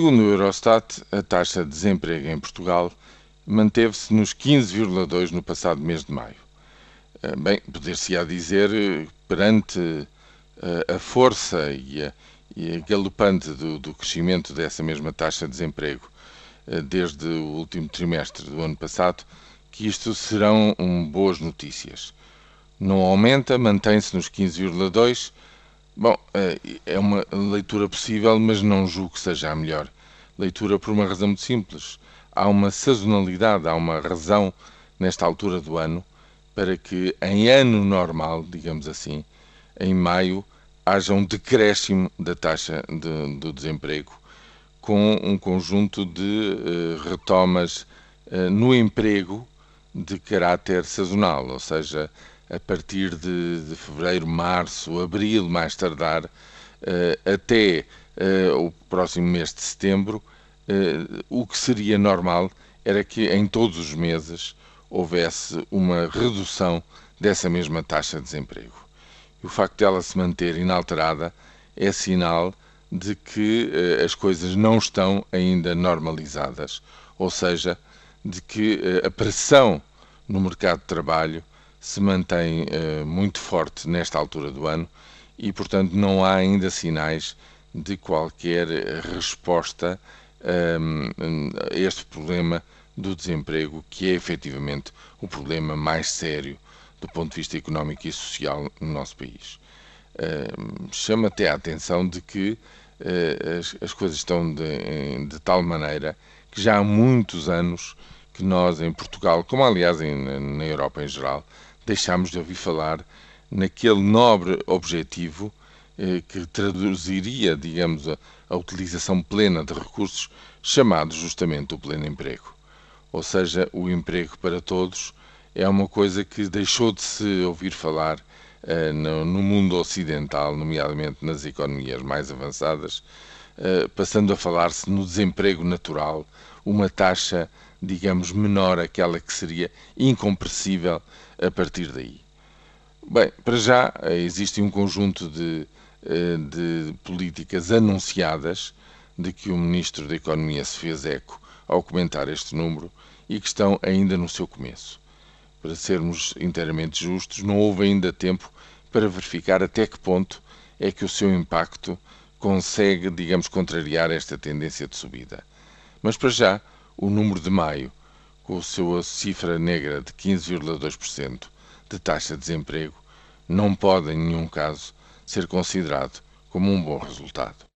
Segundo o Eurostat, a taxa de desemprego em Portugal manteve-se nos 15,2 no passado mês de maio. Eh, bem, poder-se-á dizer, eh, perante eh, a força e a, e a galopante do, do, crescimento dessa mesma taxa de desemprego desde o último trimestre do ano passado, que isto serão um, boas notícias. Não aumenta, mantém-se nos 15,2. Bom, é uma leitura possível, mas não julgo que seja a melhor leitura por uma razão muito simples. Há uma sazonalidade, há uma razão nesta altura do ano para que em ano normal, digamos assim, em maio, haja um decréscimo da taxa de, do desemprego, com um conjunto de uh, retomas uh, no emprego de caráter sazonal, ou seja, a partir de, de fevereiro, março, abril, mais tardar, uh, até o próximo mês de setembro, o que seria normal era que em todos os meses houvesse uma redução dessa mesma taxa de desemprego. E o facto dela se manter inalterada é sinal de que eh, as coisas não estão ainda normalizadas, ou seja, de que eh, a pressão no mercado de trabalho se mantém eh, muito forte nesta altura do ano e, portanto, não há ainda sinais de qualquer resposta a este problema do desemprego, que é efetivamente o problema mais sério do ponto de vista económico e social no nosso país. Uh, chama até a atenção de que uh, as, as, coisas estão de, de, tal maneira que já há muitos anos que nós em Portugal, como aliás em, na Europa em geral, deixámos de ouvir falar naquele nobre objetivo uh, que traduziria, digamos, a, a utilização plena de recursos, chamado justamente o pleno emprego. Ou seja, o emprego para todos, é uma coisa que deixou de se ouvir falar uh, no, no, mundo ocidental, nomeadamente nas economias mais avançadas, uh, passando a falar-se no desemprego natural, uma taxa, digamos, menor aquela que seria incompressível a partir daí. Bem, para já uh, existe um conjunto de, de políticas anunciadas de que o Ministro da Economia se fez eco ao comentar este número e que estão ainda no seu começo. Para sermos inteiramente justos, não houve ainda tempo para verificar até que ponto é que o seu impacto consegue, digamos, contrariar esta tendência de subida. Mas para já, o número de maio, com a sua cifra negra de 15,2% de taxa de desemprego, não pode em nenhum caso ser considerado como um bom resultado.